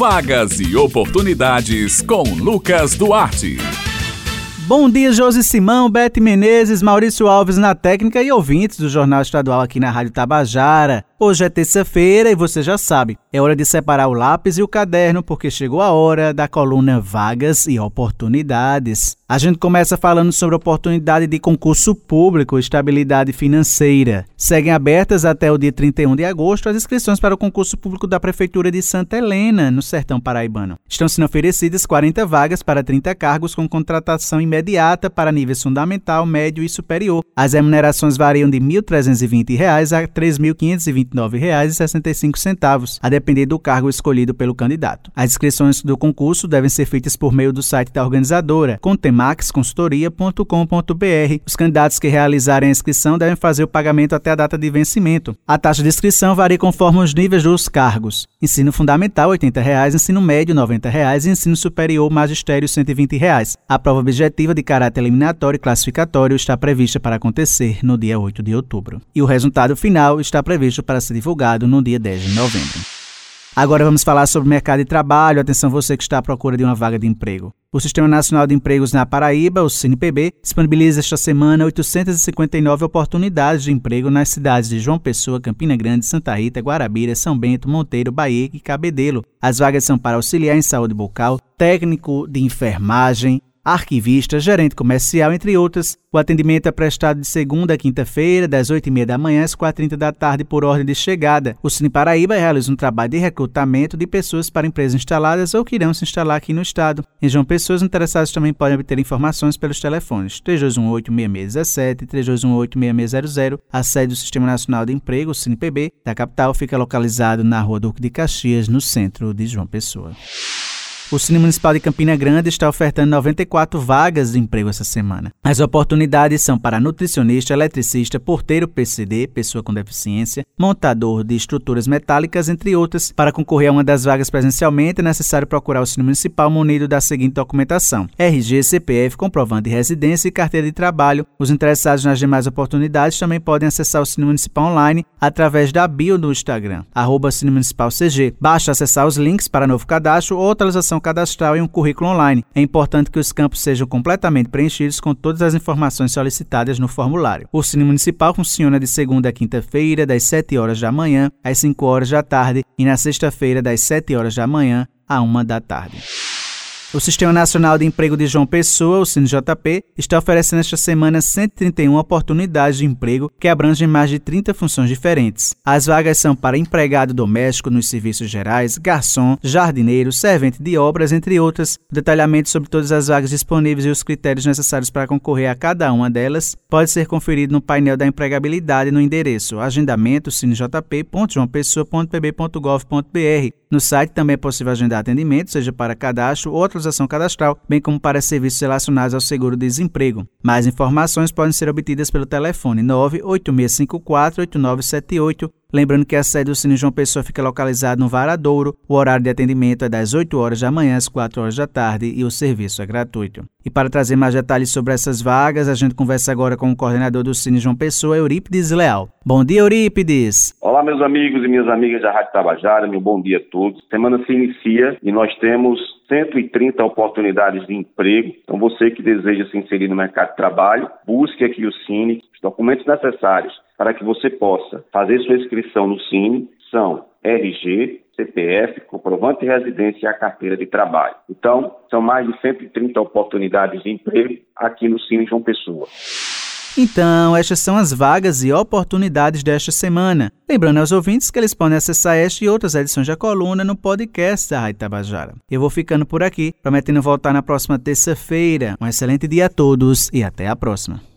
Vagas e oportunidades com Lucas Duarte. Bom dia, Josi Simão, Bete Menezes, Maurício Alves na técnica e ouvintes do Jornal Estadual aqui na Rádio Tabajara. Hoje é terça-feira e você já sabe, é hora de separar o lápis e o caderno porque chegou a hora da coluna Vagas e Oportunidades. A gente começa falando sobre oportunidade de concurso público estabilidade financeira. Seguem abertas até o dia 31 de agosto as inscrições para o concurso público da Prefeitura de Santa Helena, no Sertão Paraibano. Estão sendo oferecidas 40 vagas para 30 cargos com contratação imediata para níveis fundamental, médio e superior. As remunerações variam de R$ 1.320 a R$ 3.520 R$ 29,65, a depender do cargo escolhido pelo candidato. As inscrições do concurso devem ser feitas por meio do site da organizadora, contemaxconsultoria.com.br. Os candidatos que realizarem a inscrição devem fazer o pagamento até a data de vencimento. A taxa de inscrição varia conforme os níveis dos cargos. Ensino fundamental 80 reais, ensino médio 90 reais, e ensino superior magistério 120 reais. A prova objetiva de caráter eliminatório e classificatório está prevista para acontecer no dia 8 de outubro. E o resultado final está previsto para ser divulgado no dia 10 de novembro. Agora vamos falar sobre o mercado de trabalho. Atenção você que está à procura de uma vaga de emprego. O Sistema Nacional de Empregos na Paraíba, o CNPB, disponibiliza esta semana 859 oportunidades de emprego nas cidades de João Pessoa, Campina Grande, Santa Rita, Guarabira, São Bento, Monteiro, Bahia e Cabedelo. As vagas são para auxiliar em saúde bucal, técnico de enfermagem, arquivista, gerente comercial, entre outras. O atendimento é prestado de segunda a quinta-feira, das 8h30 da manhã às 4h30 da tarde, por ordem de chegada. O Cine Paraíba realiza um trabalho de recrutamento de pessoas para empresas instaladas ou que irão se instalar aqui no estado. Em João Pessoas, interessados também podem obter informações pelos telefones 3218-6617 e 3218-6600. A sede do Sistema Nacional de Emprego, o CinePB, da capital, fica localizado na Rua Duque de Caxias, no centro de João Pessoa. O Cine Municipal de Campina Grande está ofertando 94 vagas de emprego essa semana. As oportunidades são para nutricionista, eletricista, porteiro PCD, pessoa com deficiência, montador de estruturas metálicas, entre outras. Para concorrer a uma das vagas presencialmente, é necessário procurar o Cine Municipal munido da seguinte documentação: RG, CPF, comprovante de residência e carteira de trabalho. Os interessados nas demais oportunidades também podem acessar o Cine Municipal online através da bio do Instagram, arroba Cine Municipal CG. Basta acessar os links para novo cadastro ou atualização cadastral e um currículo online. É importante que os campos sejam completamente preenchidos com todas as informações solicitadas no formulário. O Cine Municipal funciona de segunda a quinta-feira, das 7 horas da manhã às 5 horas da tarde e na sexta-feira, das 7 horas da manhã à 1 da tarde. O Sistema Nacional de Emprego de João Pessoa, o SINJP, está oferecendo esta semana 131 oportunidades de emprego que abrangem mais de 30 funções diferentes. As vagas são para empregado doméstico nos serviços gerais, garçom, jardineiro, servente de obras, entre outras. Detalhamento sobre todas as vagas disponíveis e os critérios necessários para concorrer a cada uma delas pode ser conferido no painel da empregabilidade no endereço agendamento. No site também é possível agendar atendimento, seja para cadastro ou atualização cadastral, bem como para serviços relacionados ao seguro-desemprego. Mais informações podem ser obtidas pelo telefone 98654 8978 Lembrando que a sede do Cine João Pessoa fica localizada no Varadouro. O horário de atendimento é das 8 horas da manhã às 4 horas da tarde e o serviço é gratuito. E para trazer mais detalhes sobre essas vagas, a gente conversa agora com o coordenador do Cine João Pessoa, Eurípides Leal. Bom dia, Eurípides! Olá, meus amigos e minhas amigas da Rádio Tabajara, meu bom dia a todos. A semana se inicia e nós temos 130 oportunidades de emprego. Então, você que deseja se inserir no mercado de trabalho, busque aqui o Cine, os documentos necessários para que você possa fazer sua inscrição no Cine são RG, CPF, comprovante de residência e a carteira de trabalho. Então, são mais de 130 oportunidades de emprego aqui no Cine João Pessoa. Então, estas são as vagas e oportunidades desta semana. Lembrando aos ouvintes que eles podem acessar esta e outras edições da coluna no podcast da Rádio Tabajara. Eu vou ficando por aqui, prometendo voltar na próxima terça-feira. Um excelente dia a todos e até a próxima.